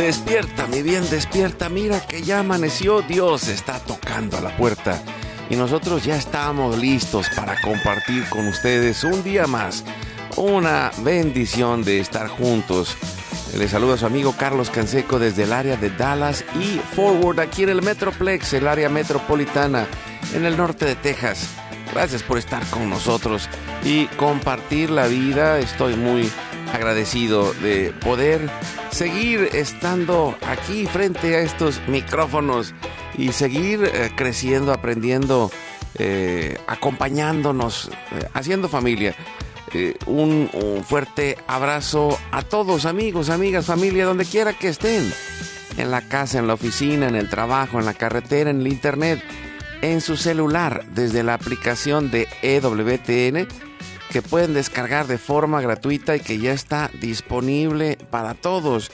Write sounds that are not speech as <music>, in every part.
Despierta, mi bien, despierta. Mira que ya amaneció. Dios está tocando a la puerta. Y nosotros ya estamos listos para compartir con ustedes un día más. Una bendición de estar juntos. Les saluda a su amigo Carlos Canseco desde el área de Dallas y Forward aquí en el Metroplex, el área metropolitana en el norte de Texas. Gracias por estar con nosotros y compartir la vida. Estoy muy agradecido de poder seguir estando aquí frente a estos micrófonos y seguir eh, creciendo, aprendiendo, eh, acompañándonos, eh, haciendo familia. Un, un, fuerte abrazo a todos, amigos, amigas, familia, donde quiera que estén. En la casa, en la oficina, en el trabajo, en la carretera, en el internet, en su celular, desde la aplicación de EWTN que pueden descargar de forma gratuita y que ya está disponible para todos.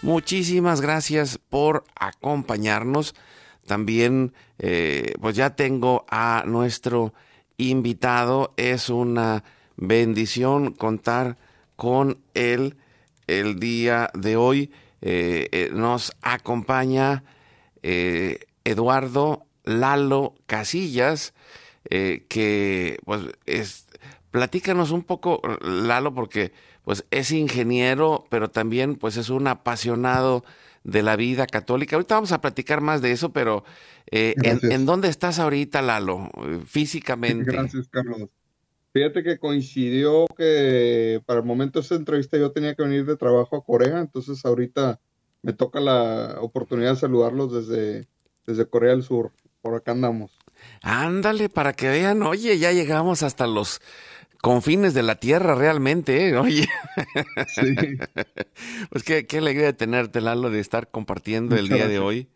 Muchísimas gracias por acompañarnos. También eh, pues ya tengo a nuestro invitado. Es una bendición contar con él el día de hoy. Eh, eh, nos acompaña Eduardo Lalo Casillas, que pues es Platícanos un poco, Lalo, porque pues es ingeniero, pero también pues es un apasionado de la vida católica. Ahorita vamos a platicar más de eso, pero eh, ¿en, dónde estás ahorita, Lalo, físicamente? Gracias, Carlos. Fíjate que coincidió que para el momento de esta entrevista yo tenía que venir de trabajo a Corea, entonces ahorita me toca la oportunidad de saludarlos desde, desde Corea del Sur. Por acá andamos. Ándale, para que vean, oye, ya llegamos hasta los confines de la tierra realmente, ¿eh? oye. Sí. <laughs> pues qué, qué, alegría de tenerte, Lalo, de estar compartiendo el día de hoy.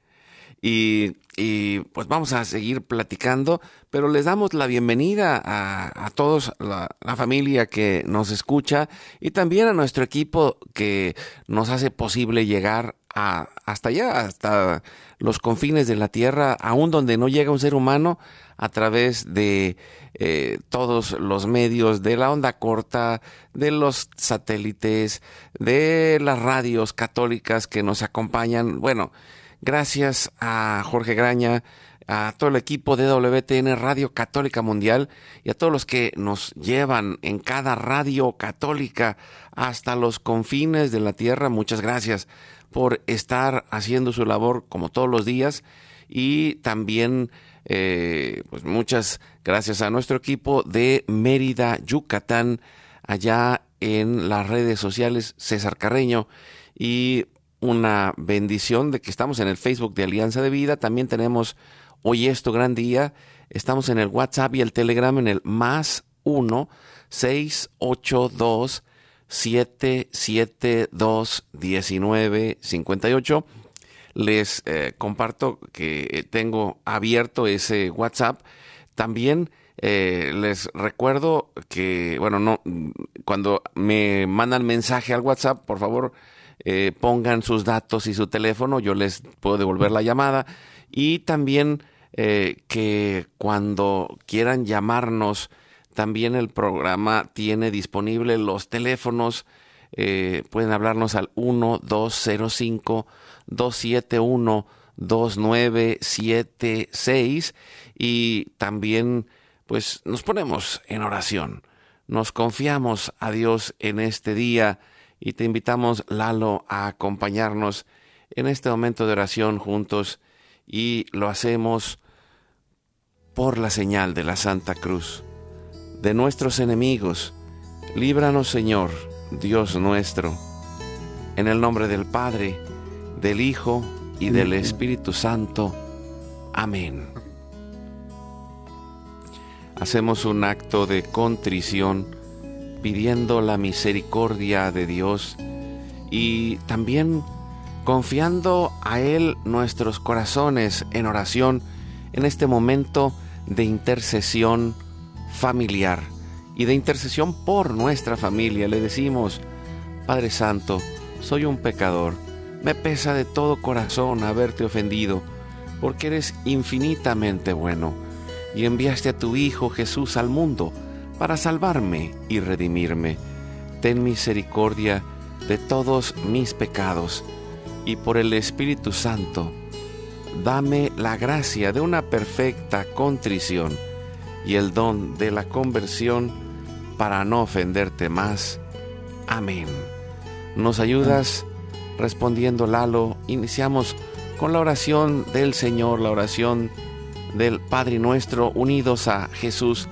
Y, y, pues vamos a seguir platicando, pero les damos la bienvenida a, a todos, la, la, familia que nos escucha y también a nuestro equipo que nos hace posible llegar hasta allá, hasta los confines de la tierra, aún donde no llega un ser humano, a través de eh, todos los medios de la onda corta, de los satélites, de las radios católicas que nos acompañan. Bueno, gracias a Jorge Graña, a todo el equipo de WTN Radio Católica Mundial y a todos los que nos llevan en cada radio católica hasta los confines de la tierra. Muchas gracias por estar haciendo su labor como todos los días y también eh, pues muchas gracias a nuestro equipo de Mérida, Yucatán, allá en las redes sociales, César Carreño, y una bendición de que estamos en el Facebook de Alianza de Vida. También tenemos hoy esto gran día. Estamos en el WhatsApp y el Telegram en el más 1 682 772 1958 les eh, comparto que tengo abierto ese WhatsApp. También eh, les recuerdo que, bueno, no, cuando me mandan mensaje al WhatsApp, por favor, eh, pongan sus datos y su teléfono, yo les puedo devolver la llamada. Y también que cuando quieran llamarnos, también el programa tiene disponible los teléfonos. pueden hablarnos al 1205 271 2976 y también pues nos ponemos en oración. Nos confiamos a Dios en este día y te invitamos, Lalo, a acompañarnos en este momento de oración juntos y lo hacemos por la señal de la Santa Cruz. De nuestros enemigos, líbranos Señor, Dios nuestro, en el nombre del Padre, del Hijo y del Espíritu Santo. Amén. Hacemos un acto de contrición pidiendo la misericordia de Dios y también confiando a Él nuestros corazones en oración en este momento de intercesión familiar y de intercesión por nuestra familia. Le decimos, Padre Santo, soy un pecador, me pesa de todo corazón haberte ofendido, porque eres infinitamente bueno y enviaste a tu Hijo Jesús al mundo para salvarme y redimirme. Ten misericordia de todos mis pecados y por el Espíritu Santo, dame la gracia de una perfecta contrición y el don de la conversión para no ofenderte más. Amén. ¿Nos ayudas? Respondiendo Lalo, iniciamos con la oración del Señor, la oración del Padre nuestro, unidos a Jesús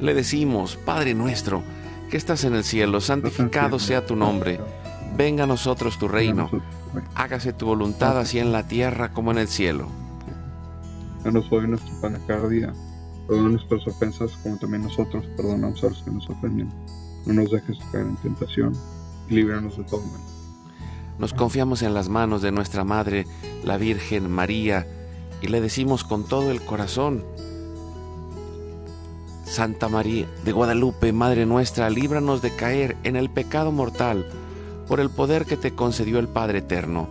le decimos, Padre nuestro, que estás en el cielo, santificado sea tu nombre, venga a nosotros tu reino, hágase tu voluntad así en la tierra como en el cielo. Danos hoy nuestro pan perdona nuestras ofensas como también nosotros perdonamos a los que nos ofenden. No nos dejes caer en tentación y líbranos de todo mal. Nos confiamos en las manos de nuestra Madre, la Virgen María, y le decimos con todo el corazón, Santa María de Guadalupe, Madre nuestra, líbranos de caer en el pecado mortal por el poder que te concedió el Padre Eterno.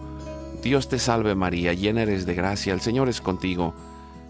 Dios te salve María, llena eres de gracia, el Señor es contigo.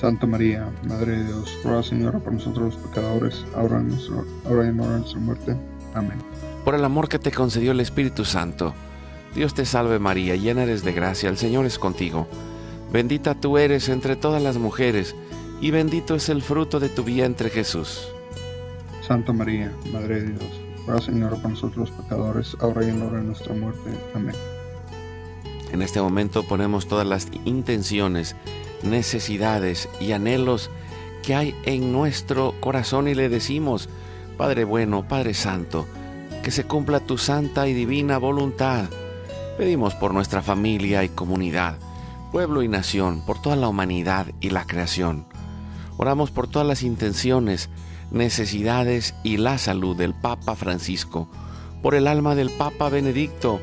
Santa María, Madre de Dios, ruega Señora por nosotros los pecadores, ahora, en nuestro, ahora y en hora de nuestra muerte. Amén. Por el amor que te concedió el Espíritu Santo, Dios te salve María, llena eres de gracia, el Señor es contigo. Bendita tú eres entre todas las mujeres, y bendito es el fruto de tu vientre Jesús. Santa María, Madre de Dios, ruega Señora por nosotros los pecadores, ahora y en la hora de nuestra muerte. Amén. En este momento ponemos todas las intenciones, necesidades y anhelos que hay en nuestro corazón y le decimos, Padre bueno, Padre Santo, que se cumpla tu santa y divina voluntad. Pedimos por nuestra familia y comunidad, pueblo y nación, por toda la humanidad y la creación. Oramos por todas las intenciones, necesidades y la salud del Papa Francisco, por el alma del Papa Benedicto,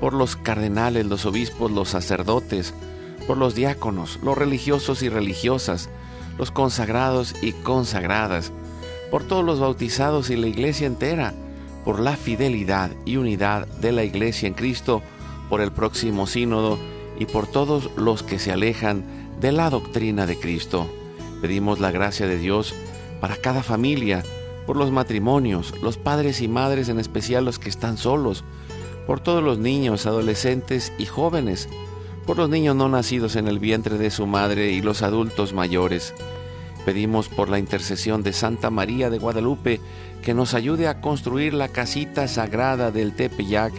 por los cardenales, los obispos, los sacerdotes, por los diáconos, los religiosos y religiosas, los consagrados y consagradas, por todos los bautizados y la iglesia entera, por la fidelidad y unidad de la iglesia en Cristo, por el próximo sínodo y por todos los que se alejan de la doctrina de Cristo. Pedimos la gracia de Dios para cada familia, por los matrimonios, los padres y madres, en especial los que están solos, por todos los niños, adolescentes y jóvenes, por los niños no nacidos en el vientre de su madre y los adultos mayores. Pedimos por la intercesión de Santa María de Guadalupe que nos ayude a construir la casita sagrada del Tepeyac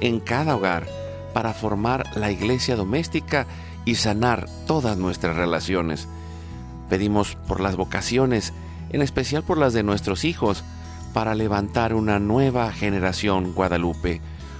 en cada hogar para formar la iglesia doméstica y sanar todas nuestras relaciones. Pedimos por las vocaciones en especial por las de nuestros hijos, para levantar una nueva generación Guadalupe.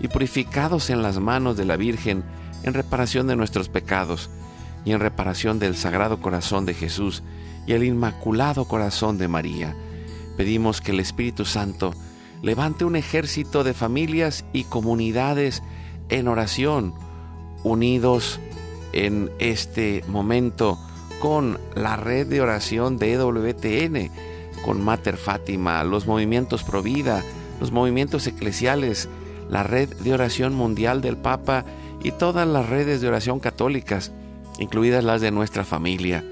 y purificados en las manos de la Virgen en reparación de nuestros pecados y en reparación del Sagrado Corazón de Jesús y el Inmaculado Corazón de María. Pedimos que el Espíritu Santo levante un ejército de familias y comunidades en oración, unidos en este momento con la red de oración de EWTN, con Mater Fátima, los movimientos Provida, los movimientos eclesiales, la red de oración mundial del Papa y todas las redes de oración católicas, incluidas las de nuestra familia.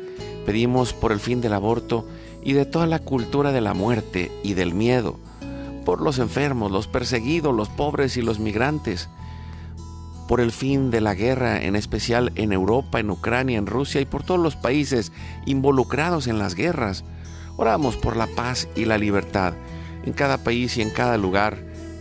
Pedimos por el fin del aborto y de toda la cultura de la muerte y del miedo, por los enfermos, los perseguidos, los pobres y los migrantes, por el fin de la guerra, en especial en Europa, en Ucrania, en Rusia y por todos los países involucrados en las guerras. Oramos por la paz y la libertad en cada país y en cada lugar,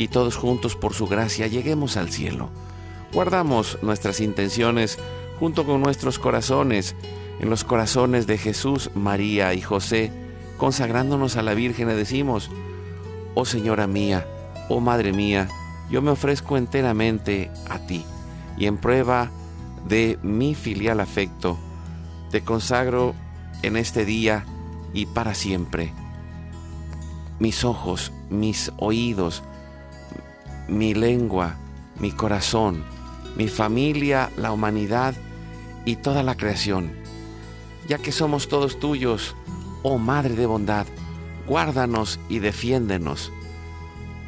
y todos juntos por su gracia lleguemos al cielo. Guardamos nuestras intenciones junto con nuestros corazones en los corazones de Jesús, María y José, consagrándonos a la Virgen y decimos, Oh Señora mía, oh Madre mía, yo me ofrezco enteramente a ti y en prueba de mi filial afecto, te consagro en este día y para siempre mis ojos, mis oídos, mi lengua, mi corazón, mi familia, la humanidad y toda la creación. Ya que somos todos tuyos, oh Madre de bondad, guárdanos y defiéndenos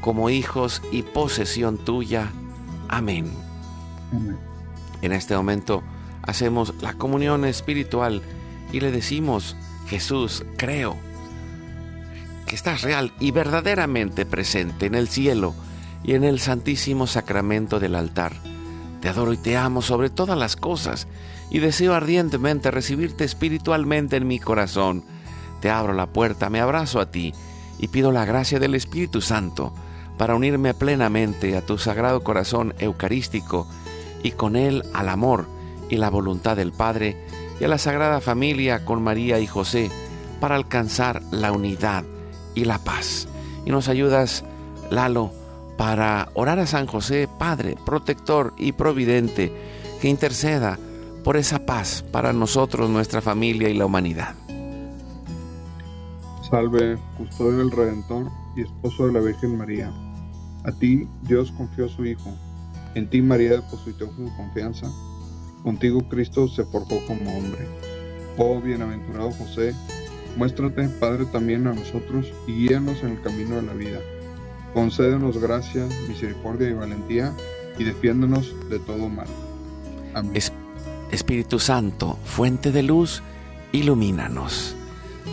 como hijos y posesión tuya. Amén. En este momento hacemos la comunión espiritual y le decimos, Jesús, creo que estás real y verdaderamente presente en el cielo y en el santísimo sacramento del altar. Te adoro y te amo sobre todas las cosas y deseo ardientemente recibirte espiritualmente en mi corazón. Te abro la puerta, me abrazo a ti y pido la gracia del Espíritu Santo para unirme plenamente a tu sagrado corazón eucarístico y con él al amor y la voluntad del Padre y a la Sagrada Familia con María y José para alcanzar la unidad y la paz. Y nos ayudas, Lalo, para orar a San José, Padre, protector y providente, que interceda por esa paz para nosotros, nuestra familia y la humanidad. Salve, custodio del Redentor y esposo de la Virgen María. A ti Dios confió a su Hijo. En ti María depositó su confianza. Contigo Cristo se forjó como hombre. Oh bienaventurado José, Muéstrate, Padre, también a nosotros y guíanos en el camino de la vida. Concédenos gracia, misericordia y valentía y defiéndonos de todo mal. Amén. Espíritu Santo, fuente de luz, ilumínanos.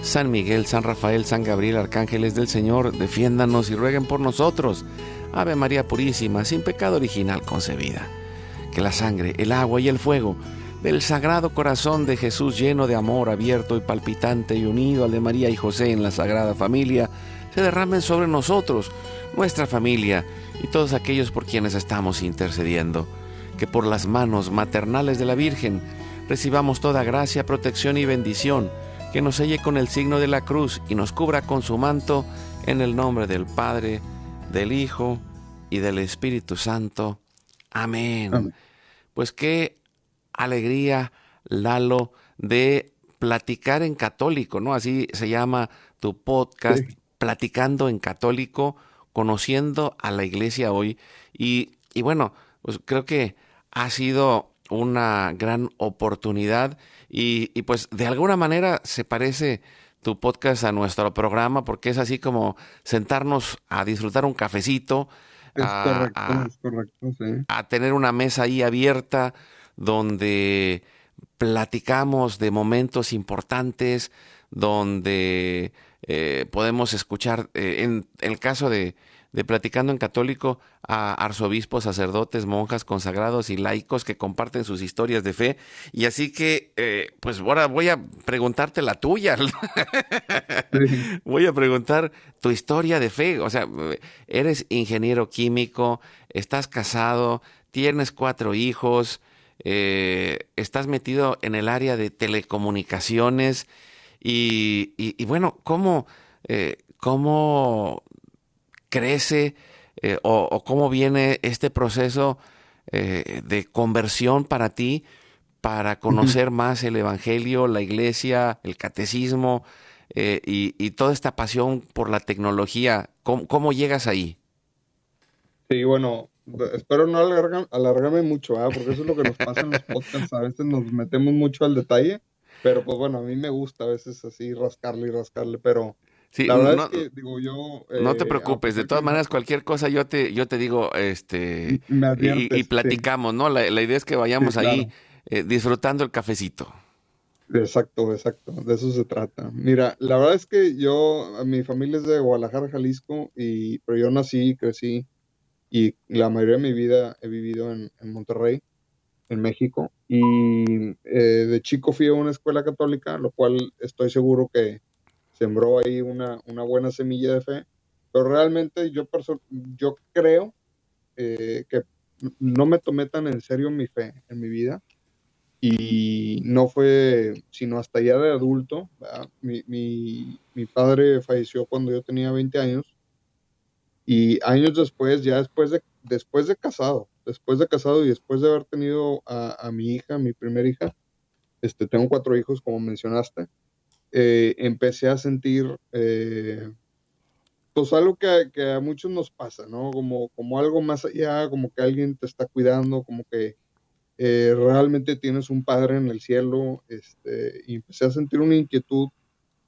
San Miguel, San Rafael, San Gabriel, arcángeles del Señor, defiéndanos y rueguen por nosotros. Ave María Purísima, sin pecado original concebida. Que la sangre, el agua y el fuego del Sagrado Corazón de Jesús lleno de amor, abierto y palpitante y unido al de María y José en la Sagrada Familia, se derramen sobre nosotros, nuestra familia y todos aquellos por quienes estamos intercediendo. Que por las manos maternales de la Virgen recibamos toda gracia, protección y bendición, que nos selle con el signo de la cruz y nos cubra con su manto, en el nombre del Padre, del Hijo y del Espíritu Santo. Amén. Amén. Pues que alegría, Lalo, de platicar en católico, ¿no? Así se llama tu podcast, Platicando en Católico, conociendo a la iglesia hoy. Y, y bueno, pues creo que ha sido una gran oportunidad y, y, pues de alguna manera se parece tu podcast a nuestro programa porque es así como sentarnos a disfrutar un cafecito, a, a, tener una mesa ahí abierta donde platicamos de momentos importantes, donde eh, podemos escuchar, eh, en el caso de, de Platicando en Católico a arzobispos, sacerdotes, monjas, consagrados y laicos que comparten sus historias de fe. Y así que, eh, pues ahora voy a preguntarte la tuya. <laughs> voy a preguntar tu historia de fe. O sea, eres ingeniero químico, estás casado, tienes cuatro hijos, eh, estás metido en el área de telecomunicaciones. Y, bueno, ¿cómo, eh, ¿cómo crece eh, o, cómo viene este proceso eh, de conversión para ti, para conocer más el Evangelio, la iglesia, el catecismo y, toda esta pasión por la tecnología. ¿Cómo, llegas ahí? Sí, bueno, espero no alargarme mucho, porque eso es lo que nos pasa en los podcasts. A veces nos metemos mucho al detalle, pero pues bueno, a mí me gusta a veces así rascarle y rascarle, pero Sí, la verdad no, es que, digo, yo... no te eh, preocupes, de todas maneras, cualquier cosa yo te, yo te digo, este, y, platicamos, ¿no? La, idea es que vayamos ahí eh, disfrutando el cafecito. Exacto, exacto, de eso se trata. Mira, la verdad es que yo, mi familia es de Guadalajara, Jalisco, y, pero yo nací, crecí, y la mayoría de mi vida he vivido en, Monterrey, en México, y eh, de chico fui a una escuela católica, lo cual estoy seguro que sembró ahí una, una buena semilla de fe, pero realmente yo, yo creo eh, que no me tomé tan en serio mi fe en mi vida. Y no fue sino hasta ya de adulto. Mi, mi, mi, padre falleció cuando yo tenía 20 años. Y años después, ya después de, después de casado, después de casado y después de haber tenido a, a mi hija, mi primera hija, este, tengo cuatro hijos como mencionaste, eh, empecé a sentir, eh, pues algo que, que, a muchos nos pasa, ¿no? Como, como algo más allá, como que alguien te está cuidando, como que eh, realmente tienes un padre en el cielo, este, y empecé a sentir una inquietud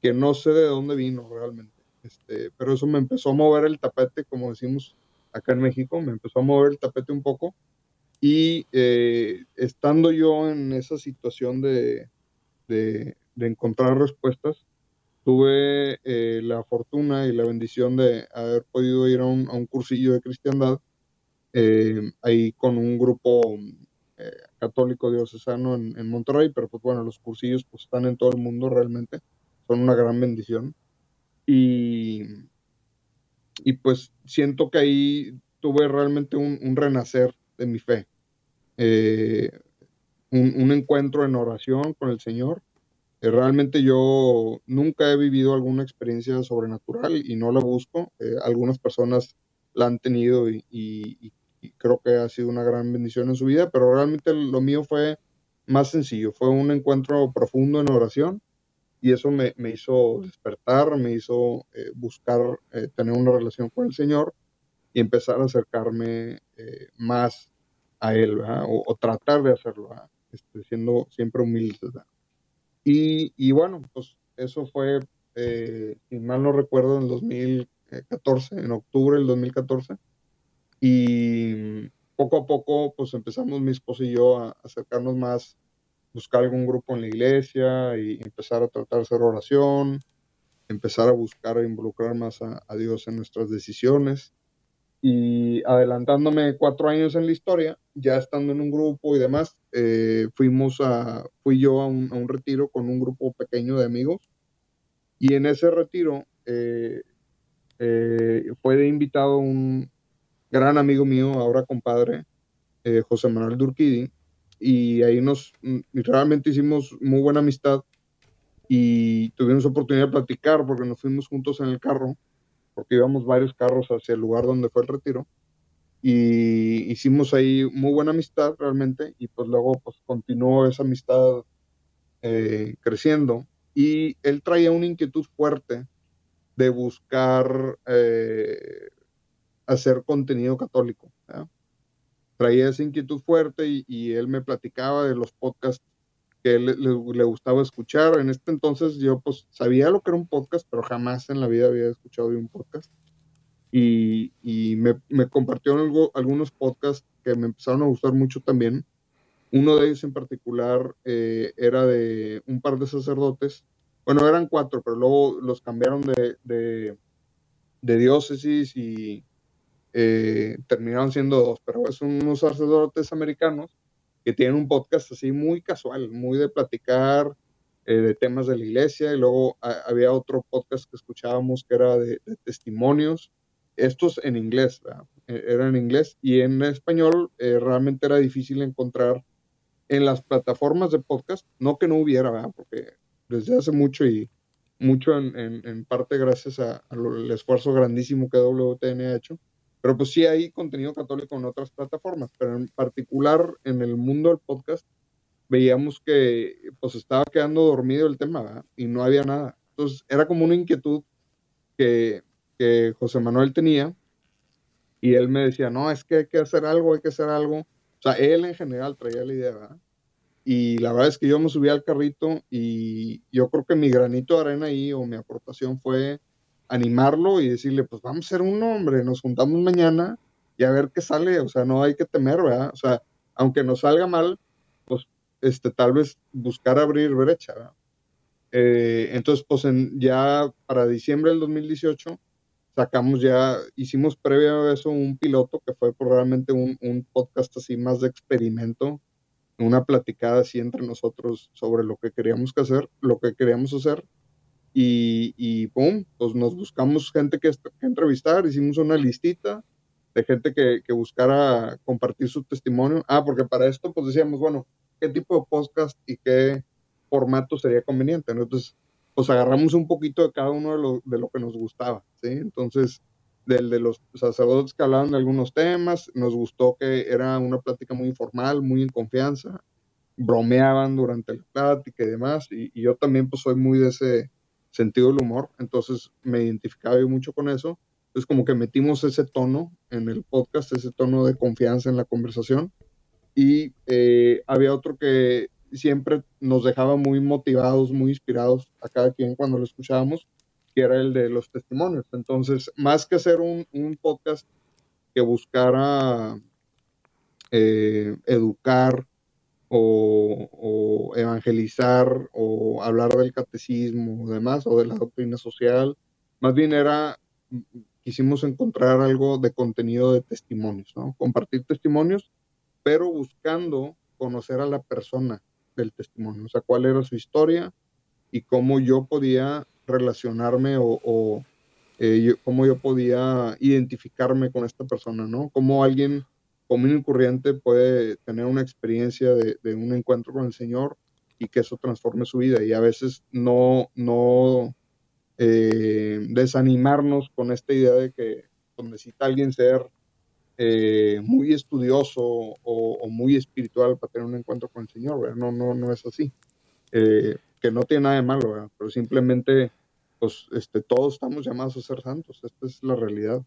que no sé de dónde vino realmente, este, pero eso me empezó a mover el tapete, como decimos acá en México, me empezó a mover el tapete un poco, y estando yo en esa situación de, de, de encontrar respuestas. Tuve eh, la fortuna y la bendición de haber podido ir a un, a un cursillo de cristiandad eh, ahí con un grupo eh, católico diocesano en, en, Monterrey, pero pues bueno, los cursillos pues están en todo el mundo realmente, son una gran bendición. Y, y pues siento que ahí tuve realmente un, un renacer de mi fe, un, un, encuentro en oración con el Señor. Eh, realmente yo nunca he vivido alguna experiencia sobrenatural y no la busco. Eh, algunas personas la han tenido y, creo que ha sido una gran bendición en su vida, pero realmente lo mío fue más sencillo, fue un encuentro profundo en oración y eso me, hizo despertar, me hizo eh, buscar tener una relación con el Señor y empezar a acercarme más a Él, o, tratar de hacerlo, este, siendo siempre humilde. Y, bueno, pues eso fue, eh, si mal no recuerdo, en 2014, en octubre del 2014. Y poco a poco, pues empezamos mi esposo y yo a acercarnos más, buscar algún grupo en la iglesia y empezar a tratar de hacer oración, empezar a buscar a involucrar más a, Dios en nuestras decisiones. Y adelantándome cuatro años en la historia, ya estando en un grupo y demás, eh, fuimos a, fui yo a un, retiro con un grupo pequeño de amigos. Y en ese retiro eh, eh, fue invitado un gran amigo mío, ahora compadre, José Manuel Durquidi. Y ahí nos mm, realmente hicimos muy buena amistad y tuvimos oportunidad de platicar porque nos fuimos juntos en el carro porque íbamos varios carros hacia el lugar donde fue el retiro y hicimos ahí muy buena amistad realmente y pues luego pues continuó esa amistad eh, creciendo y él traía una inquietud fuerte de buscar eh, hacer contenido católico. Traía esa inquietud fuerte y, él me platicaba de los podcasts que le, le, gustaba escuchar. En este entonces yo pues sabía lo que era un podcast, pero jamás en la vida había escuchado un podcast. Y, me, me, compartió algo, algunos podcasts que me empezaron a gustar mucho también. Uno de ellos en particular eh, era de un par de sacerdotes bueno, eran cuatro, pero luego los cambiaron de, diócesis y eh, terminaron siendo dos, pero es unos sacerdotes americanos que tienen un podcast así muy casual, muy de platicar eh, de temas de la iglesia, y luego había otro podcast que escuchábamos que era de, testimonios, estos en inglés, e, era en inglés, y en español eh, realmente era difícil encontrar en las plataformas de podcast, no que no hubiera, porque desde hace mucho y mucho en, parte gracias al esfuerzo grandísimo que WTN ha hecho, pero pues sí hay contenido católico en otras plataformas, pero en particular en el mundo del podcast veíamos que pues estaba quedando dormido el tema y no había nada. Entonces era como una inquietud que, que José Manuel tenía y él me decía, no, es que hay que hacer algo, hay que hacer algo. O sea, él en general traía la idea, ¿verdad? Y la verdad es que yo me subí al carrito y yo creo que mi granito de arena ahí o mi aportación fue animarlo y decirle, pues vamos a ser un hombre, nos juntamos mañana y a ver qué sale, o sea, no hay que temer, ¿verdad? O sea, aunque nos salga mal, pues este, tal vez buscar abrir brecha, ¿verdad? Eh, entonces, pues ya para diciembre del 2018 sacamos ya, hicimos previo a eso un piloto que fue probablemente un, un podcast así más de experimento, una platicada así entre nosotros sobre lo que queríamos que hacer, lo que queríamos hacer. Y, y pum, pues nos buscamos gente que, que, entrevistar, hicimos una listita de gente que, que, buscara compartir su testimonio. Ah, porque para esto pues decíamos, bueno, ¿qué tipo de podcast y qué formato sería conveniente? Entonces, pues agarramos un poquito de cada uno de lo, de lo que nos gustaba, ¿sí? Entonces, del de los sacerdotes que hablaban de algunos temas, nos gustó que era una plática muy informal, muy en confianza, bromeaban durante la plática y demás, y, yo también pues soy muy de ese sentido del humor, entonces me identificaba yo mucho con eso, entonces como que metimos ese tono en el podcast, ese tono de confianza en la conversación, y eh, había otro que siempre nos dejaba muy motivados, muy inspirados a cada quien cuando lo escuchábamos, que era el de los testimonios. Entonces, más que hacer un, podcast que buscara eh, educar o, evangelizar o hablar del catecismo o demás, o de la doctrina social, más bien era, quisimos encontrar algo de contenido de testimonios, ¿no? Compartir testimonios, pero buscando conocer a la persona del testimonio, o sea, cuál era su historia y cómo yo podía relacionarme o, eh, cómo yo podía identificarme con esta persona, ¿no? Cómo alguien común y corriente puede tener una experiencia de, un encuentro con el Señor y que eso transforme su vida. Y a veces no, eh, desanimarnos con esta idea de que necesita alguien ser eh, muy estudioso o, muy espiritual para tener un encuentro con el Señor, No, no, no es así. que no tiene nada de malo, pero simplemente pues este, todos estamos llamados a ser santos, esta es la realidad.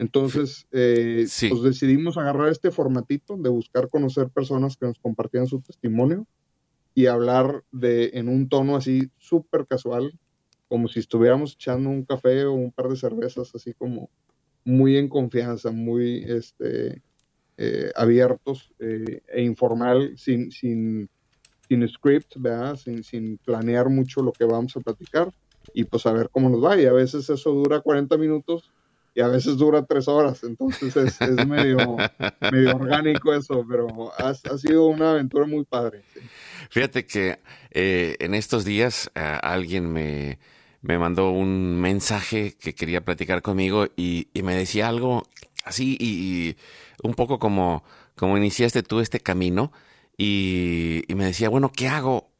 Entonces, eh, pues decidimos agarrar este formatito de buscar conocer personas que nos compartían su testimonio y hablar de en un tono así súper casual, como si estuviéramos echando un café o un par de cervezas, así como muy en confianza, muy este, eh, abiertos eh, e informal, sin, sin, sin script, ¿verdad? Sin, sin planear mucho lo que vamos a platicar y pues a ver cómo nos va. Y a veces eso dura 40 minutos y a veces dura 3 horas. Entonces es, es medio, <laughs> medio orgánico eso, pero ha, ha, sido una aventura muy padre. Fíjate que eh, en estos días eh, alguien me, me, mandó un mensaje que quería platicar conmigo y, y me decía algo así y, un poco como, como iniciaste tú este camino y, y me decía, bueno, ¿qué hago?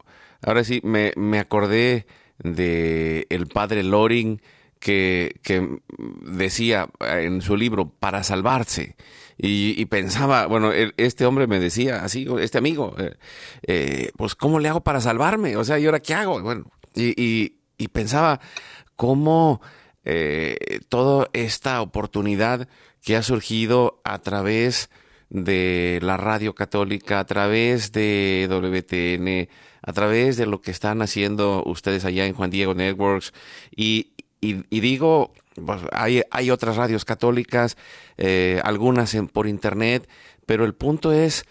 Ahora sí, me, me acordé de el padre Loring que, decía en su libro para salvarse y, pensaba, bueno, este hombre me decía así, este amigo, eh, eh, pues ¿cómo le hago para salvarme? O sea, ¿y ahora qué hago? Bueno, y, y, pensaba cómo eh, toda esta oportunidad que ha surgido a través de la radio católica, a través de WTN, a través de lo que están haciendo ustedes allá en Juan Diego Networks. Y, digo, pues, hay, hay, otras radios católicas, eh, algunas en, por internet, pero el punto es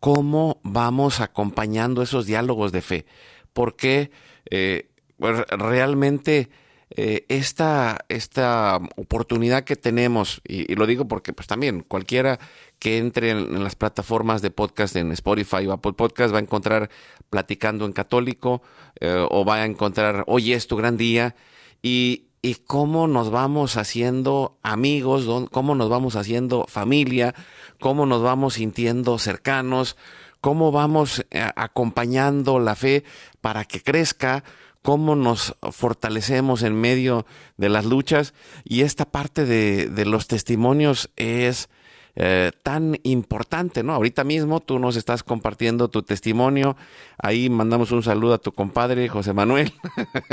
cómo vamos acompañando esos diálogos de fe. Porque eh, pues, realmente eh, esta, esta oportunidad que tenemos, y, lo digo porque pues también cualquiera que entre en, las plataformas de podcast en Spotify o Apple Podcast va a encontrar Platicando en Católico o va a encontrar Hoy es tu gran día y, y cómo nos vamos haciendo amigos, cómo nos vamos haciendo familia, cómo nos vamos sintiendo cercanos, cómo vamos eh, acompañando la fe para que crezca, cómo nos fortalecemos en medio de las luchas. Y esta parte de, los testimonios es eh, tan importante, ¿no? Ahorita mismo tú nos estás compartiendo tu testimonio, ahí mandamos un saludo a tu compadre José Manuel,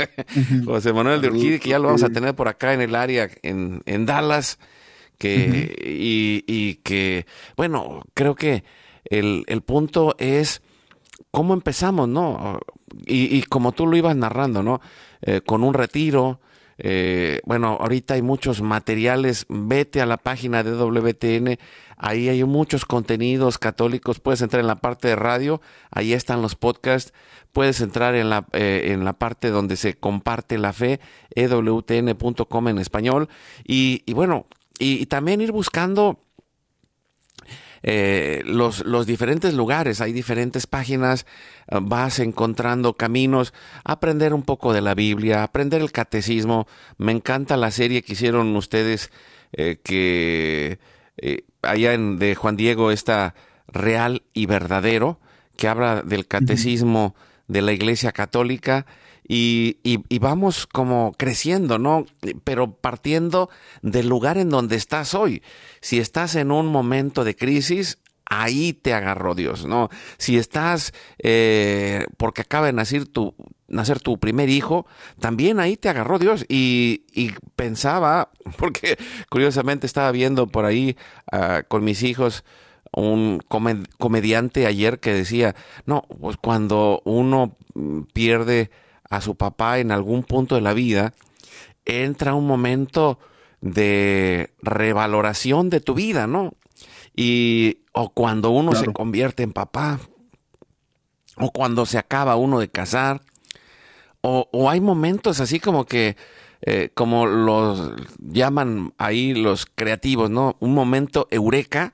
<laughs> José Manuel de Urquidi, que ya lo vamos a tener por acá en el área, en, Dallas, que, y, que, bueno, creo que el, el punto es cómo empezamos, ¿no? y, como tú lo ibas narrando, ¿no? Eh, con un retiro. Eh, bueno, ahorita hay muchos materiales. Vete a la página de WTN. Ahí hay muchos contenidos católicos. Puedes entrar en la parte de radio. Ahí están los podcasts. Puedes entrar en la, eh, en la parte donde se comparte la fe, ewtn.com en español. Y, y bueno, y también ir buscando eh, los, los diferentes lugares, hay diferentes páginas, eh, vas encontrando caminos, aprender un poco de la Biblia, aprender el catecismo. Me encanta la serie que hicieron ustedes eh, que allá en, de Juan Diego está real y verdadero, que habla del catecismo de la Iglesia Católica y, y, vamos como creciendo, ¿no? Pero partiendo del lugar en donde estás hoy. Si estás en un momento de crisis, ahí te agarró Dios, ¿no? Si estás, eh, porque acaba de nacer tu, nacer tu primer hijo, también ahí te agarró Dios. Y, pensaba, <laughs> porque curiosamente estaba viendo por ahí uh, con mis hijos, un comediante ayer que decía, no, pues cuando uno pierde a su papá en algún punto de la vida, entra un momento de revaloración de tu vida, ¿no? Y o cuando uno se convierte en papá, o cuando se acaba uno de casar, o, hay momentos así como que, eh, como los llaman ahí los creativos, ¿no? Un momento eureka,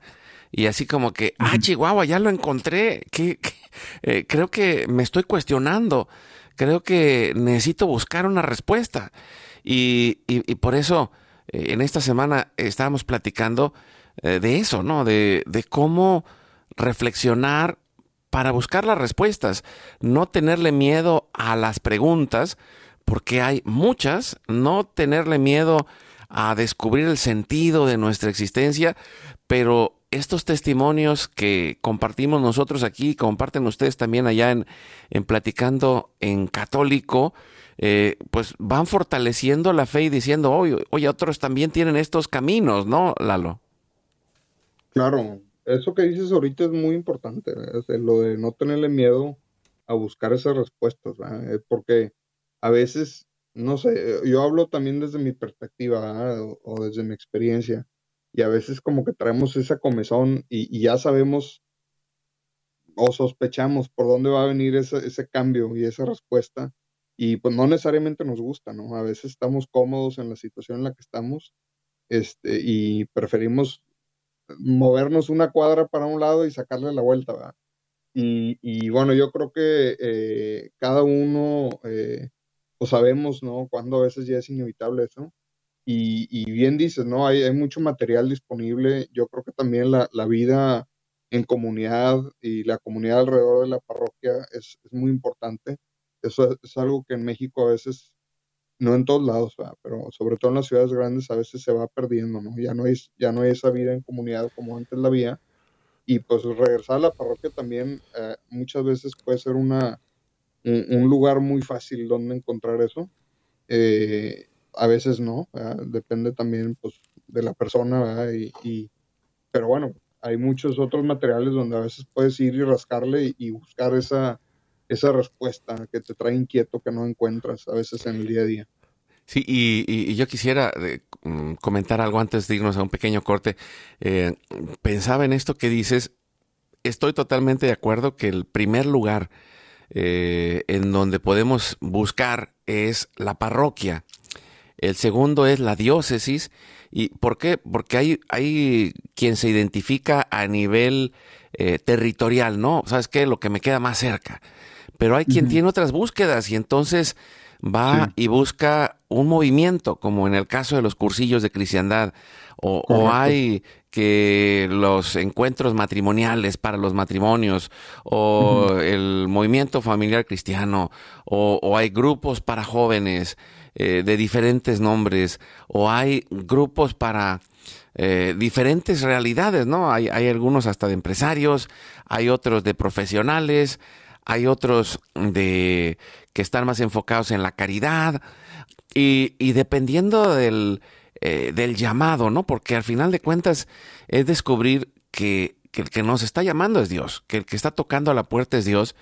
y así como que, ah, Chihuahua, ya lo encontré, que, eh, creo que me estoy cuestionando creo que necesito buscar una respuesta. Y, por eso eh, en esta semana estábamos platicando eh, de eso, ¿no? De, de cómo reflexionar para buscar las respuestas, no tenerle miedo a las preguntas, porque hay muchas, no tenerle miedo a descubrir el sentido de nuestra existencia, pero estos testimonios que compartimos nosotros aquí, comparten ustedes también allá en, en Platicando en Católico, eh, pues van fortaleciendo la fe y diciendo, oye, oye, otros también tienen estos caminos, ¿no, Lalo? Claro, eso que dices ahorita es muy importante, lo de no tenerle miedo a buscar esas respuestas, porque a veces, no sé, yo hablo también desde mi perspectiva o desde mi experiencia y a veces como que traemos esa comezón y, ya sabemos o sospechamos por dónde va a venir ese, ese, cambio y esa respuesta y pues no necesariamente nos gusta, ¿no? A veces estamos cómodos en la situación en la que estamos este, y preferimos movernos una cuadra para un lado y sacarle la vuelta, ¿verdad? Y, y bueno, yo creo que eh, cada uno, eh, pues sabemos, ¿no? Cuando a veces ya es inevitable eso. Y, bien dices, ¿no? Hay, hay, mucho material disponible. Yo creo que también la, la, vida en comunidad y la comunidad alrededor de la parroquia es, es muy importante. Eso es, algo que en México a veces, no en todos lados, pero sobre todo en las ciudades grandes a veces se va perdiendo, ¿no? Ya no hay, ya no hay esa vida en comunidad como antes la había. Y pues regresar a la parroquia también eh, muchas veces puede ser una, un, un, lugar muy fácil donde encontrar eso. Eh, a veces no, depende también pues, de la persona, y, pero bueno, hay muchos otros materiales donde a veces puedes ir y rascarle y, buscar esa, esa respuesta que te trae inquieto que no encuentras a veces en el día a día. Sí, y, yo quisiera eh, mm, comentar algo antes de irnos a un pequeño corte. Eh, pensaba en esto que dices, estoy totalmente de acuerdo que el primer lugar eh, en donde podemos buscar es la parroquia. El segundo es la diócesis. ¿Y por qué? Porque hay, hay quien se identifica a nivel eh, territorial, ¿no? ¿Sabes qué? Lo que me queda más cerca. Pero hay quien tiene otras búsquedas y entonces va y busca un movimiento, como en el caso de los cursillos de cristiandad, o, hay que los encuentros matrimoniales para los matrimonios, o el movimiento familiar cristiano, o, hay grupos para jóvenes eh, de diferentes nombres, o hay grupos para eh, diferentes realidades, ¿no? Hay, hay algunos hasta de empresarios, hay otros de profesionales, hay otros de que están más enfocados en la caridad y, y dependiendo del, eh, del llamado, ¿no? Porque al final de cuentas es descubrir que, que, el que nos está llamando es Dios, que el que está tocando a la puerta es Dios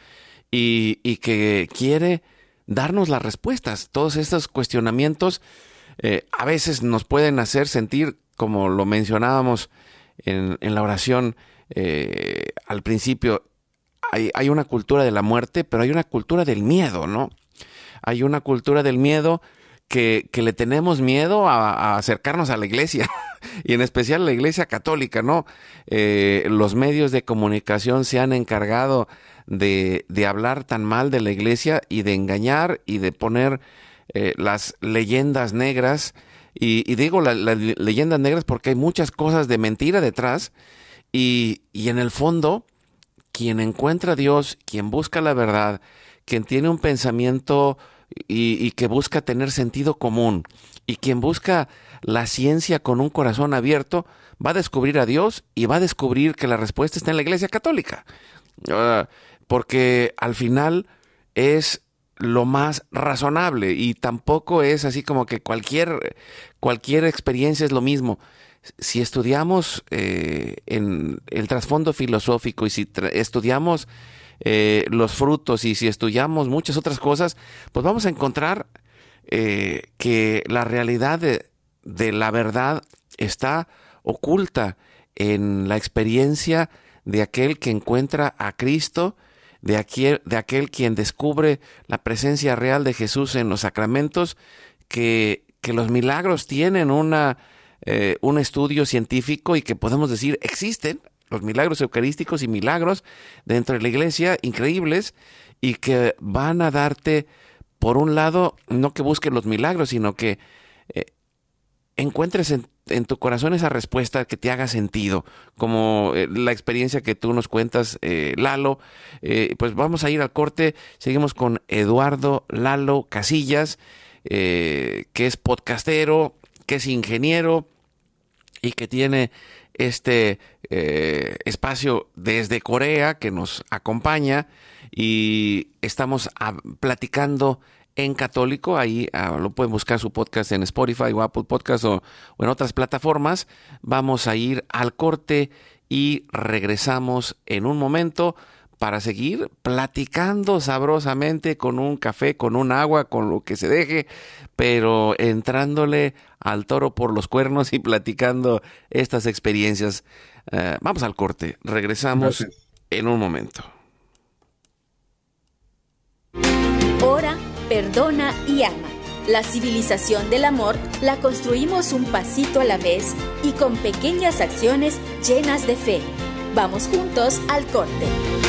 y, y que quiere darnos las respuestas. Todos estos cuestionamientos eh, a veces nos pueden hacer sentir, como lo mencionábamos en, en la oración eh, al principio, hay, una cultura de la muerte, pero hay una cultura del miedo, ¿no? Hay una cultura del miedo que, le tenemos miedo a, acercarnos a la iglesia, <laughs> y en especial la iglesia católica, ¿no? Eh, los medios de comunicación se han encargado de, hablar tan mal de la iglesia y de engañar y de poner eh, las leyendas negras. Y, digo las leyendas negras porque hay muchas cosas de mentira detrás y, y en el fondo quien encuentra a Dios, quien busca la verdad, quien tiene un pensamiento y, que busca tener sentido común, y quien busca la ciencia con un corazón abierto, va a descubrir a Dios y va a descubrir que la respuesta está en la Iglesia Católica. Ah, porque al final es lo más razonable y tampoco es así como que cualquier, cualquier experiencia es lo mismo si estudiamos eh, en el trasfondo filosófico y si estudiamos eh, los frutos y si estudiamos muchas otras cosas, pues vamos a encontrar eh, que la realidad de, la verdad está oculta en la experiencia de aquel que encuentra a Cristo, de aquel, de aquel quien descubre la presencia real de Jesús en los sacramentos, que, que los milagros tienen una eh, un estudio científico y que podemos decir existen los milagros eucarísticos y milagros dentro de la iglesia increíbles y que van a darte, por un lado, no que busques los milagros, sino que eh, encuentres en, tu corazón esa respuesta que te haga sentido, como eh, la experiencia que tú nos cuentas, Lalo. pues vamos a ir al corte, seguimos con Eduardo Lalo Casillas, que es podcastero, que es ingeniero y que tiene este eh, espacio desde Corea que nos acompaña y estamos platicando en católico, ahí ah, lo pueden buscar su podcast en Spotify o Apple Podcast o, o en otras plataformas. Vamos a ir al corte y regresamos en un momento para seguir platicando sabrosamente con un café, con un agua, con lo que se deje, pero entrándole al toro por los cuernos y platicando estas experiencias. Eh, vamos al corte, regresamos en un momento. Ora, perdona y ama. La civilización del amor la construimos un pasito a la vez y con pequeñas acciones llenas de fe. Vamos juntos al corte.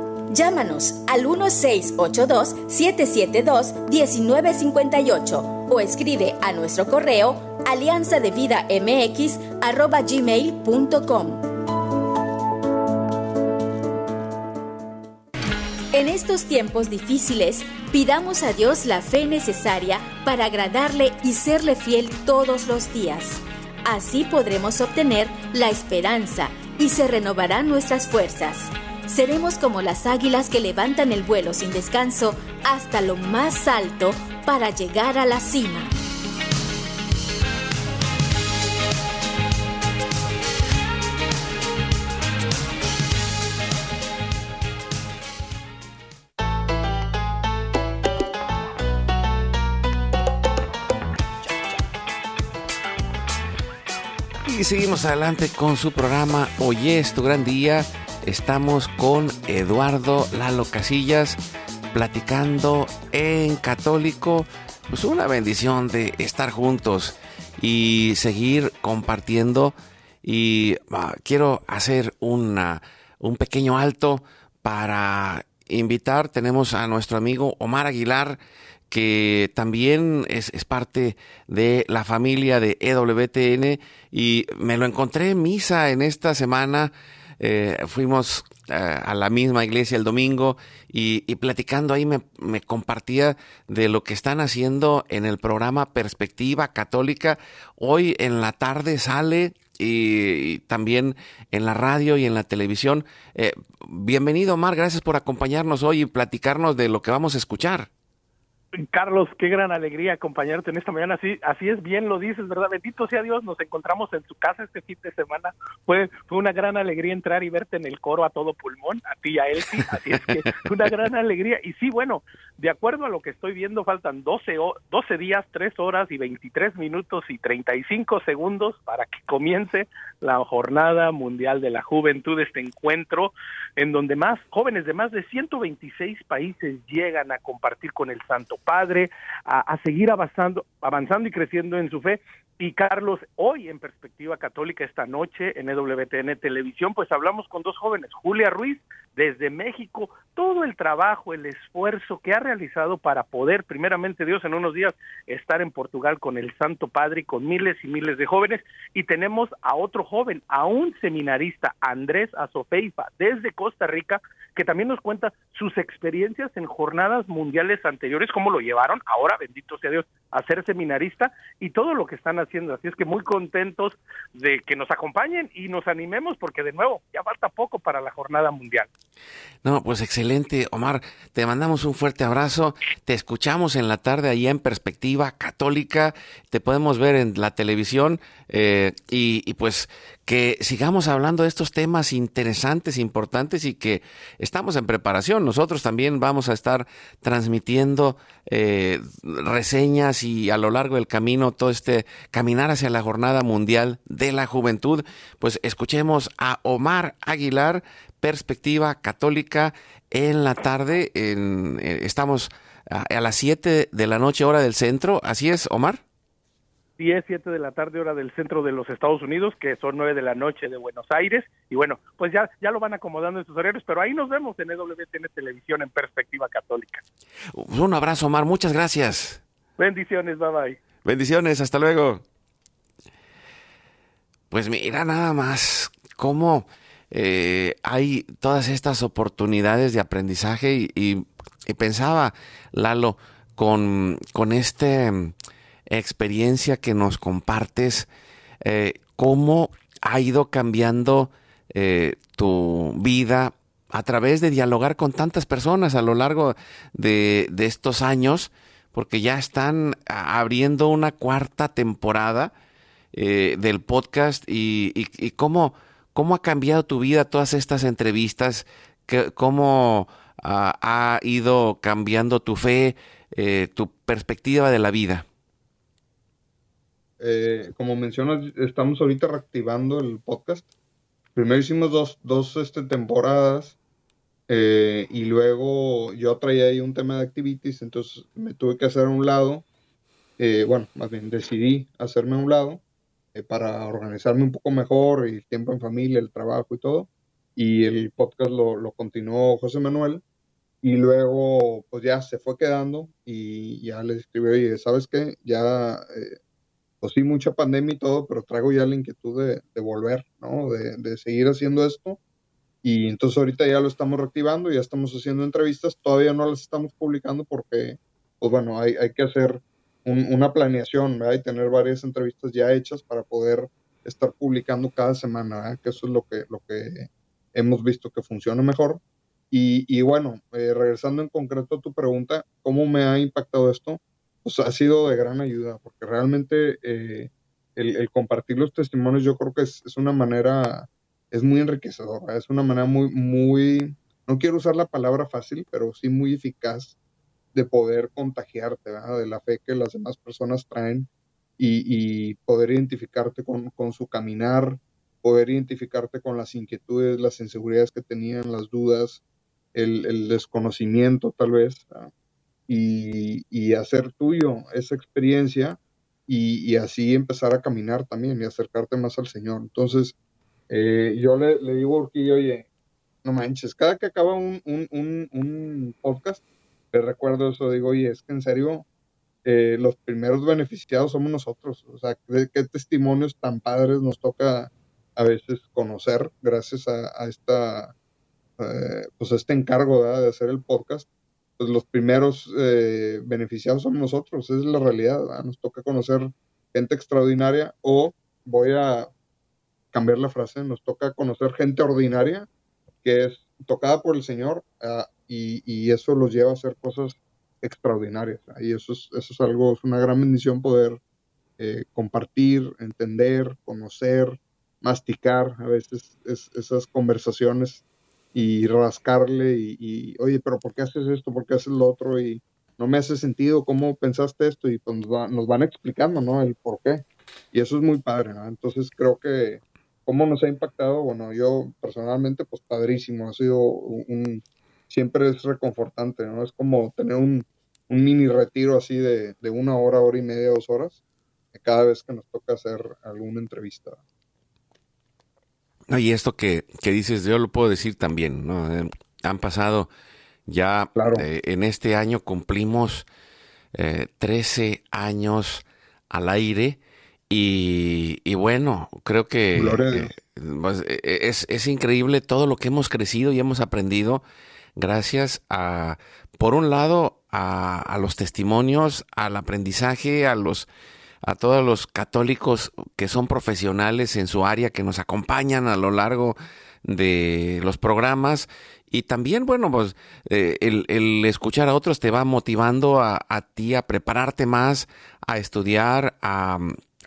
Llámanos al 1682-772-1958 o escribe a nuestro correo alianzadevidamx.gmail.com. En estos tiempos difíciles, pidamos a Dios la fe necesaria para agradarle y serle fiel todos los días. Así podremos obtener la esperanza y se renovarán nuestras fuerzas. Seremos como las águilas que levantan el vuelo sin descanso hasta lo más alto para llegar a la cima. Y seguimos adelante con su programa Hoy es tu gran día. Estamos con Eduardo Lalo Casillas platicando en Católico. Pues una bendición de estar juntos y seguir compartiendo. Y ah, quiero hacer una, un pequeño alto para invitar. Tenemos a nuestro amigo Omar Aguilar que también es, parte de la familia de EWTN y me lo encontré en misa en esta semana. Eh, fuimos eh, a la misma iglesia el domingo y, platicando ahí me, compartía de lo que están haciendo en el programa Perspectiva Católica. Hoy en la tarde sale y, también en la radio y en la televisión. Eh, bienvenido, Omar, gracias por acompañarnos hoy y platicarnos de lo que vamos a escuchar. Carlos, qué gran alegría acompañarte en esta mañana. Así, así es, bien lo dices, ¿verdad? Bendito sea Dios, nos encontramos en su casa este fin de semana. Fue, fue una gran alegría entrar y verte en el coro a todo pulmón, a ti y a Elsie. Así es que <laughs> una gran alegría. Y sí, bueno, de acuerdo a lo que estoy viendo, faltan 12, 12 días, 3 horas y 23 minutos y 35 segundos para que comience la Jornada Mundial de la Juventud, este encuentro en donde más jóvenes de más de 126 países llegan a compartir con el Santo Padre, a, seguir avanzando, avanzando y creciendo en su fe. Y Carlos, hoy en Perspectiva Católica, esta noche en EWTN Televisión, pues hablamos con dos jóvenes, Julia Ruiz desde México, todo el trabajo, el esfuerzo que ha realizado para poder, primeramente Dios, en unos días estar en Portugal con el Santo Padre y con miles y miles de jóvenes. Y tenemos a otro joven, a un seminarista, Andrés Azofeifa, desde Costa Rica, que también nos cuenta sus experiencias en jornadas mundiales anteriores, lo llevaron, ahora, bendito sea Dios, a ser seminarista y todo lo que están haciendo. Así es que muy contentos de que nos acompañen y nos animemos porque de nuevo, ya falta poco para la jornada mundial. No, pues excelente, Omar. Te mandamos un fuerte abrazo. Te escuchamos en la tarde allá en Perspectiva Católica. Te podemos ver en la televisión eh, y, pues que sigamos hablando de estos temas interesantes, importantes y que estamos en preparación. Nosotros también vamos a estar transmitiendo eh, reseñas y a lo largo del camino todo este caminar hacia la Jornada Mundial de la Juventud. Pues escuchemos a Omar Aguilar, Perspectiva Católica, en la tarde. En, eh, estamos a, a las 7 de la noche hora del centro. Así es, Omar. 10, 7 de la tarde hora del centro de los Estados Unidos, que son 9 de la noche de Buenos Aires. Y bueno, pues ya, ya lo van acomodando en sus horarios, pero ahí nos vemos en EWTN Televisión en Perspectiva Católica. Un abrazo, Omar. Muchas gracias. Bendiciones, bye bye. Bendiciones, hasta luego. Pues mira nada más cómo eh, hay todas estas oportunidades de aprendizaje y, y, y pensaba, Lalo, con, con este experiencia que nos compartes, eh, cómo ha ido cambiando eh, tu vida a través de dialogar con tantas personas a lo largo de, estos años, porque ya están abriendo una cuarta temporada eh, del podcast y, cómo, cómo, ha cambiado tu vida todas estas entrevistas, cómo ha ido cambiando tu fe, tu perspectiva de la vida. Eh, como mencionas, estamos ahorita reactivando el podcast. Primero hicimos dos, dos este, temporadas eh, y luego yo traía ahí un tema de activities, entonces me tuve que hacer a un lado. Eh, bueno, más bien decidí hacerme a un lado para organizarme un poco mejor, el tiempo en familia, el trabajo y todo. Y el podcast lo, lo continuó José Manuel y luego pues ya se fue quedando y ya le escribí, oye, ¿sabes qué? Ya pues sí, mucha pandemia y todo, pero traigo ya la inquietud de, volver, ¿no? De, seguir haciendo esto. Y entonces ahorita ya lo estamos reactivando, ya estamos haciendo entrevistas, todavía no las estamos publicando porque, pues bueno, hay, hay que hacer una planeación, ¿verdad? Y tener varias entrevistas ya hechas para poder estar publicando cada semana, ¿verdad? Que eso es lo que, lo que hemos visto que funciona mejor. Y, bueno, eh, regresando en concreto a tu pregunta, ¿cómo me ha impactado esto? Pues ha sido de gran ayuda, porque realmente eh, el, compartir los testimonios yo creo que es, es, una manera, es muy enriquecedora, es una manera muy, muy, no quiero usar la palabra fácil, pero sí muy eficaz de poder contagiarte de la fe que las demás personas traen y, poder identificarte con, con, su caminar, poder identificarte con las inquietudes, las inseguridades que tenían, las dudas, el, el desconocimiento tal vez, y, y, hacer tuyo esa experiencia y, así empezar a caminar también y acercarte más al Señor. Entonces, eh, yo le, digo a Urquillo, oye, no manches, cada que acaba un, un, un, podcast, le recuerdo eso, digo, oye, es que en serio, eh, los primeros beneficiados somos nosotros. O sea, qué, testimonios tan padres nos toca a veces conocer gracias a, esta, eh, pues este encargo de hacer el podcast. Pues los primeros eh, beneficiados somos nosotros, es la realidad. Nos toca conocer gente extraordinaria o voy a cambiar la frase, nos toca conocer gente ordinaria que es tocada por el Señor ah, y, eso los lleva a hacer cosas extraordinarias. Y eso es, es algo, es una gran bendición poder eh, compartir, entender, conocer, masticar a veces esas conversaciones y rascarle y, oye, pero ¿por qué haces esto? ¿Por qué haces lo otro? Y no me hace sentido cómo pensaste esto y pues nos, van explicando, ¿no? El por qué. Y eso es muy padre, ¿no? Entonces creo que cómo nos ha impactado, bueno, yo personalmente, pues padrísimo, ha sido un, siempre es reconfortante, ¿no? Es como tener un, mini retiro así de, una hora, hora y media, dos horas, cada vez que nos toca hacer alguna entrevista. Y esto que, dices, yo lo puedo decir también, ¿no? Eh, han pasado ya, eh, en este año cumplimos 13 eh, años al aire y, y bueno, creo que pues, es, es increíble todo lo que hemos crecido y hemos aprendido gracias a, por un lado, a, los testimonios, al aprendizaje, a los a todos los católicos que son profesionales en su área, que nos acompañan a lo largo de los programas. Y también, bueno, pues eh, el, escuchar a otros te va motivando a, ti a prepararte más, a estudiar, a,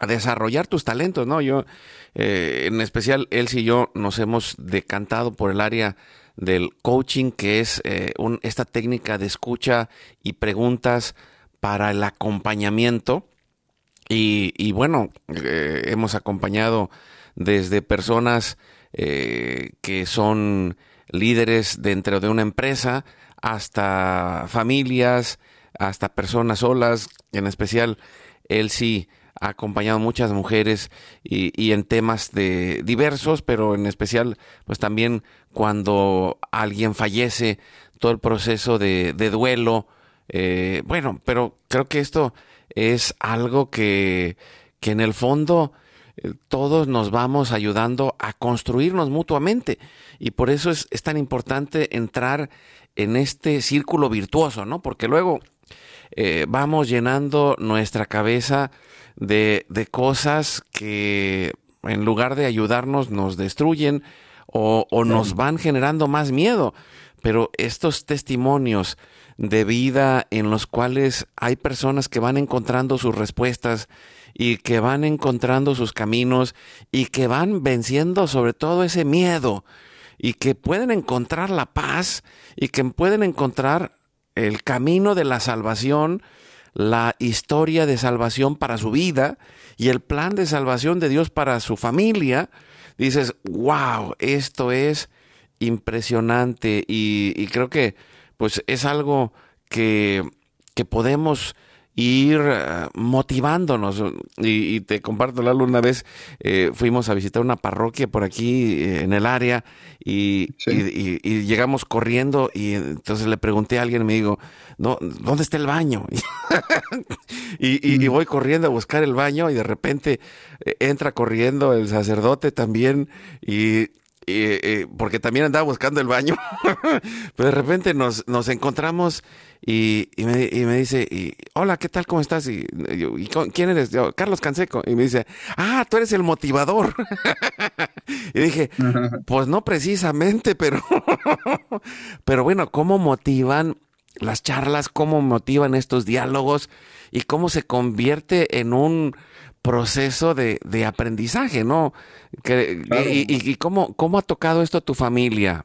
desarrollar tus talentos, ¿no? Yo, eh, en especial, él y yo nos hemos decantado por el área del coaching, que es eh, esta técnica de escucha y preguntas para el acompañamiento. Y, bueno, eh, hemos acompañado desde personas eh, que son líderes dentro de una empresa hasta familias, hasta personas solas, en especial él sí ha acompañado muchas mujeres y, en temas de diversos, pero en especial, pues también cuando alguien fallece, todo el proceso de, duelo. Eh, bueno, pero creo que esto es algo que, que en el fondo eh, todos nos vamos ayudando a construirnos mutuamente. Y por eso es, es tan importante entrar en este círculo virtuoso, ¿no? Porque luego eh, vamos llenando nuestra cabeza de, de, cosas que en lugar de ayudarnos nos destruyen o, o nos van generando más miedo. Pero estos testimonios de vida en los cuales hay personas que van encontrando sus respuestas y que van encontrando sus caminos y que van venciendo sobre todo ese miedo y que pueden encontrar la paz y que pueden encontrar el camino de la salvación, la historia de salvación para su vida y el plan de salvación de Dios para su familia, dices, wow, esto es impresionante y, creo que pues es algo que, que podemos ir eh, motivándonos. Y, te comparto, Lalo, una vez eh, fuimos a visitar una parroquia por aquí eh, en el área y, llegamos corriendo y entonces le pregunté a alguien, me digo, no, ¿dónde está el baño? <laughs> y, mm. voy corriendo a buscar el baño y de repente entra corriendo el sacerdote también y porque también andaba buscando el baño, <laughs> pero de repente nos, nos encontramos y, me, dice, y, hola, ¿qué tal? ¿Cómo estás? Y, ¿quién eres? Yo, Carlos Canseco. Y me dice, ah, tú eres el motivador. <laughs> y dije, <laughs> pues no precisamente, pero, pero bueno, ¿cómo motivan las charlas? ¿Cómo motivan estos diálogos? ¿Y cómo se convierte en un proceso de, aprendizaje, ¿no? y, cómo, cómo ha tocado esto a tu familia,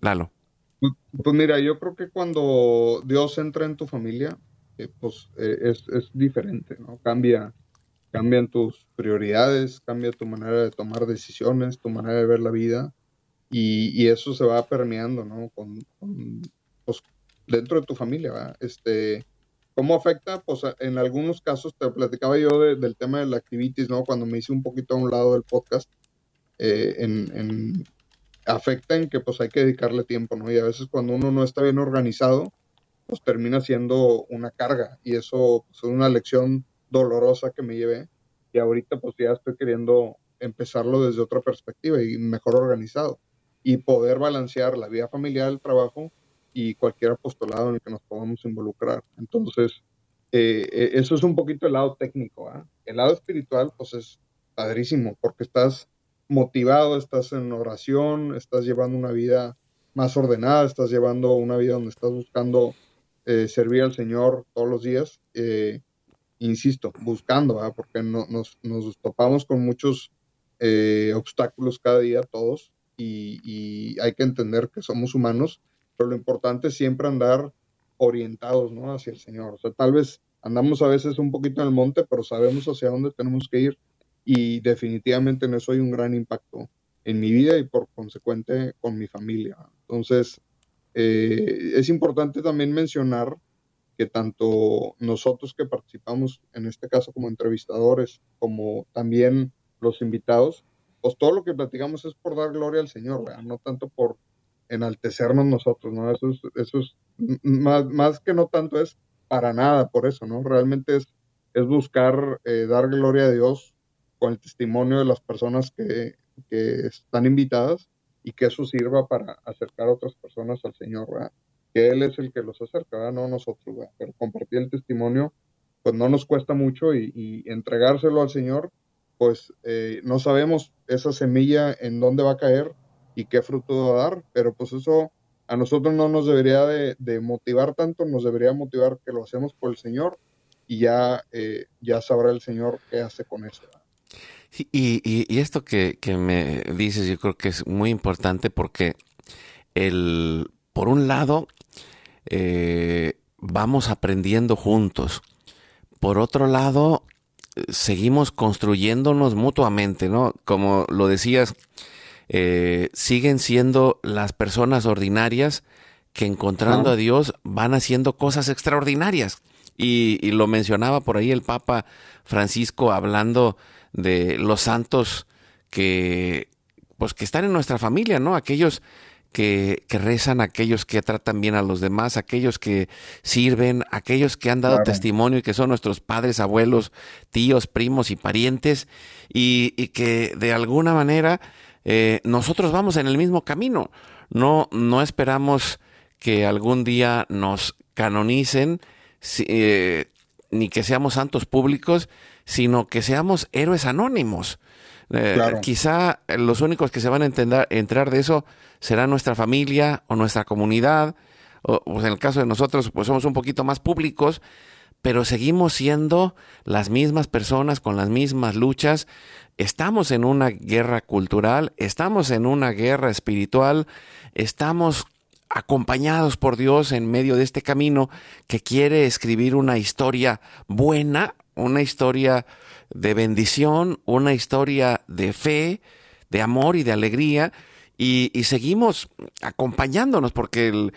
Lalo? Pues, pues, mira, yo creo que cuando Dios entra en tu familia, eh, pues eh, es, diferente, ¿no? Cambia, cambian tus prioridades, cambia tu manera de tomar decisiones, tu manera de ver la vida, y, eso se va permeando, ¿no? Con, pues, dentro de tu familia, ¿verdad? Este, ¿Cómo afecta? Pues en algunos casos, te platicaba yo del tema de la activities, ¿no? Cuando me hice un poquito a un lado del podcast, eh, en, afecta en que pues hay que dedicarle tiempo, ¿no? Y a veces cuando uno no está bien organizado, pues termina siendo una carga y eso pues, es una lección dolorosa que me llevé y ahorita pues ya estoy queriendo empezarlo desde otra perspectiva y mejor organizado y poder balancear la vida familiar, el trabajo y cualquier apostolado en el que nos podamos involucrar. Entonces, eh, eh, eso es un poquito el lado técnico. ¿ah? El lado espiritual, pues es padrísimo, porque estás motivado, estás en oración, estás llevando una vida más ordenada, estás llevando una vida donde estás buscando eh, servir al Señor todos los días. insisto, buscando, ¿ah? porque no, nos, nos, topamos con muchos obstáculos cada día, todos, y hay que entender que somos humanos pero lo importante es siempre andar orientados, ¿no? Hacia el Señor. O sea, tal vez andamos a veces un poquito en el monte, pero sabemos hacia dónde tenemos que ir y definitivamente en eso hay un gran impacto en mi vida y por consecuente con mi familia. Entonces, eh, es importante también mencionar que tanto nosotros que participamos, en este caso como entrevistadores, como también los invitados, pues todo lo que platicamos es por dar gloria al Señor, no tanto por enaltecernos nosotros, ¿no? Eso es, eso es más, más que no tanto es para nada por eso, ¿no? Realmente es, es buscar eh, dar gloria a Dios con el testimonio de las personas que, que, están invitadas y que eso sirva para acercar a otras personas al Señor, ¿verdad? Que Él es el que los acerca, ¿verdad? No nosotros, ¿verdad? Pero compartir el testimonio, pues no nos cuesta mucho y, entregárselo al Señor, pues eh, no sabemos esa semilla en dónde va a caer, y qué fruto va a dar, pero pues eso a nosotros no nos debería de, motivar tanto, nos debería motivar que lo hacemos por el Señor y ya, eh, ya sabrá el Señor qué hace con eso. y, esto que, me dices yo creo que es muy importante porque el, por un lado eh, vamos aprendiendo juntos, por otro lado seguimos construyéndonos mutuamente, ¿no? Como lo decías, eh, siguen siendo las personas ordinarias que encontrando a Dios van haciendo cosas extraordinarias. Y, lo mencionaba por ahí el Papa Francisco hablando de los santos que, pues, que están en nuestra familia, ¿no? Aquellos que, rezan, aquellos que tratan bien a los demás, aquellos que sirven, aquellos que han dado testimonio y que son nuestros padres, abuelos, tíos, primos y parientes, y, y que de alguna manera eh, nosotros vamos en el mismo camino. No, no esperamos que algún día nos canonicen, eh, ni que seamos santos públicos, sino que seamos héroes anónimos. Eh, quizá los únicos que se van a entender, entrar de eso será nuestra familia o nuestra comunidad, o pues en el caso de nosotros, pues somos un poquito más públicos, pero seguimos siendo las mismas personas con las mismas luchas, estamos en una guerra cultural, estamos en una guerra espiritual, estamos acompañados por Dios en medio de este camino que quiere escribir una historia buena, una historia de bendición, una historia de fe, de amor y de alegría. Y, seguimos acompañándonos porque el,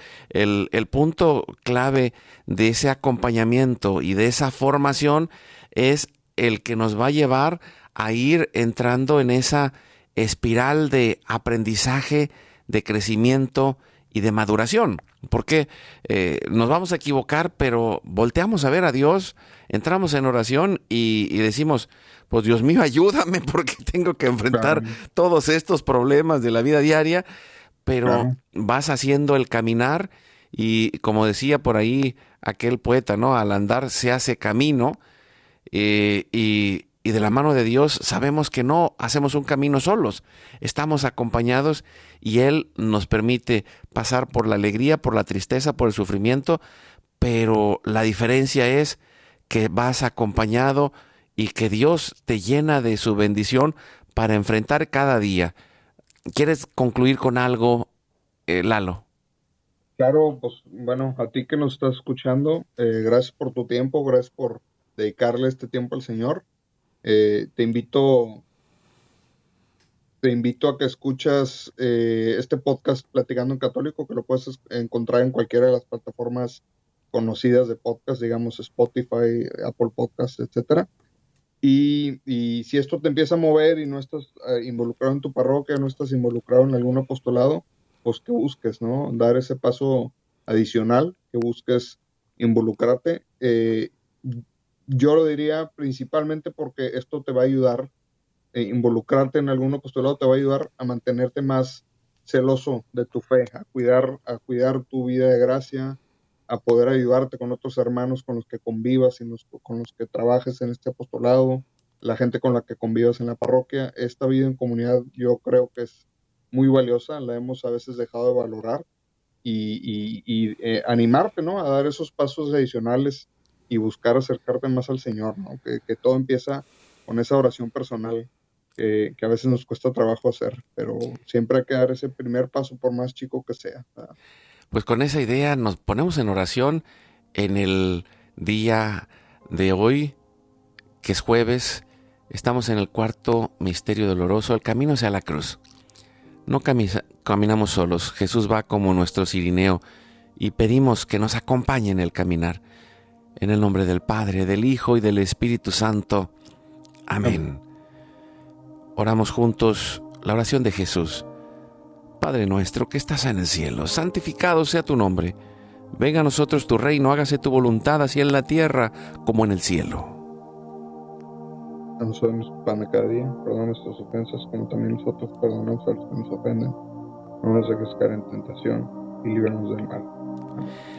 el punto clave de ese acompañamiento y de esa formación es el que nos va a llevar a ir entrando en esa espiral de aprendizaje, de crecimiento y de maduración, porque eh, nos vamos a equivocar, pero volteamos a ver a Dios, entramos en oración y, decimos, pues Dios mío, ayúdame porque <laughs> tengo que enfrentar todos estos problemas de la vida diaria, pero vas haciendo el caminar y como decía por ahí aquel poeta, ¿no? Al andar se hace camino eh, y, y de la mano de Dios sabemos que no hacemos un camino solos, estamos acompañados y Él nos permite pasar por la alegría, por la tristeza, por el sufrimiento, pero la diferencia es que vas acompañado y que Dios te llena de su bendición para enfrentar cada día. ¿Quieres concluir con algo, eh, Lalo? Claro, pues bueno, a ti que nos estás escuchando, eh, gracias por tu tiempo, gracias por dedicarle este tiempo al Señor. Eh, te invito te invito a que escuchas eh, este podcast Platicando en Católico, que lo puedes encontrar en cualquiera de las plataformas conocidas de podcast, digamos Spotify, Apple Podcasts, etcétera. Y, si esto te empieza a mover y no estás eh, involucrado en tu parroquia, no estás involucrado en algún apostolado, pues que busques, ¿no? Dar ese paso adicional, que busques involucrarte yo lo diría principalmente porque esto te va a ayudar, eh, involucrarte en algún apostolado te va a ayudar a mantenerte más celoso de tu fe, a cuidar, a cuidar tu vida de gracia, a poder ayudarte con otros hermanos con los que convivas y con los que trabajes en este apostolado, la gente con la que convivas en la parroquia. Esta vida en comunidad yo creo que es muy valiosa, la hemos a veces dejado de valorar y, eh, animarte, ¿no? A dar esos pasos adicionales y buscar acercarte más al Señor, ¿no? que, todo empieza con esa oración personal que, a veces nos cuesta trabajo hacer, pero siempre hay que dar ese primer paso por más chico que sea. Pues con esa idea nos ponemos en oración en el día de hoy, que es jueves, estamos en el cuarto misterio doloroso, el camino hacia la cruz. No caminamos solos, Jesús va como nuestro sirineo y pedimos que nos acompañe en el caminar. En el nombre del Padre, del Hijo y del Espíritu Santo. Amén. Oramos juntos la oración de Jesús. Padre nuestro que estás en el cielo, santificado sea tu nombre. Venga a nosotros tu reino, hágase tu voluntad así en la tierra como en el cielo. Danos hoy nuestro pan de cada día, perdona nuestras ofensas como también nosotros perdonamos a los que nos ofenden. No nos dejes caer en tentación y líbranos del mal. Amén.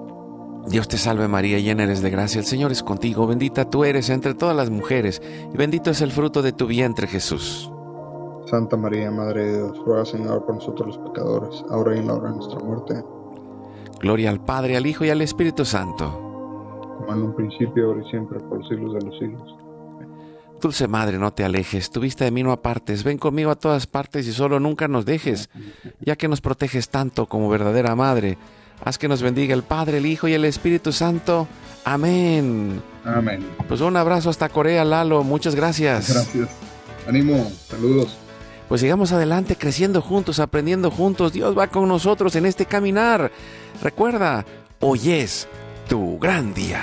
Dios te salve María, llena eres de gracia, el Señor es contigo, bendita tú eres entre todas las mujeres, y bendito es el fruto de tu vientre Jesús. Santa María, Madre de Dios, ruega Señor por nosotros los pecadores, ahora y en la hora de nuestra muerte. Gloria al Padre, al Hijo y al Espíritu Santo. como en un principio, ahora y siempre, por los siglos de los siglos. Dulce Madre, no te alejes, tu vista de mí no apartes, ven conmigo a todas partes y solo nunca nos dejes, ya que nos proteges tanto como verdadera Madre. Haz que nos bendiga el Padre, el Hijo y el Espíritu Santo. Amén. Amén. Pues un abrazo hasta Corea, Lalo. Muchas gracias. Gracias. Ánimo. Saludos. Pues sigamos adelante, creciendo juntos, aprendiendo juntos. Dios va con nosotros en este caminar. Recuerda, hoy es tu gran día.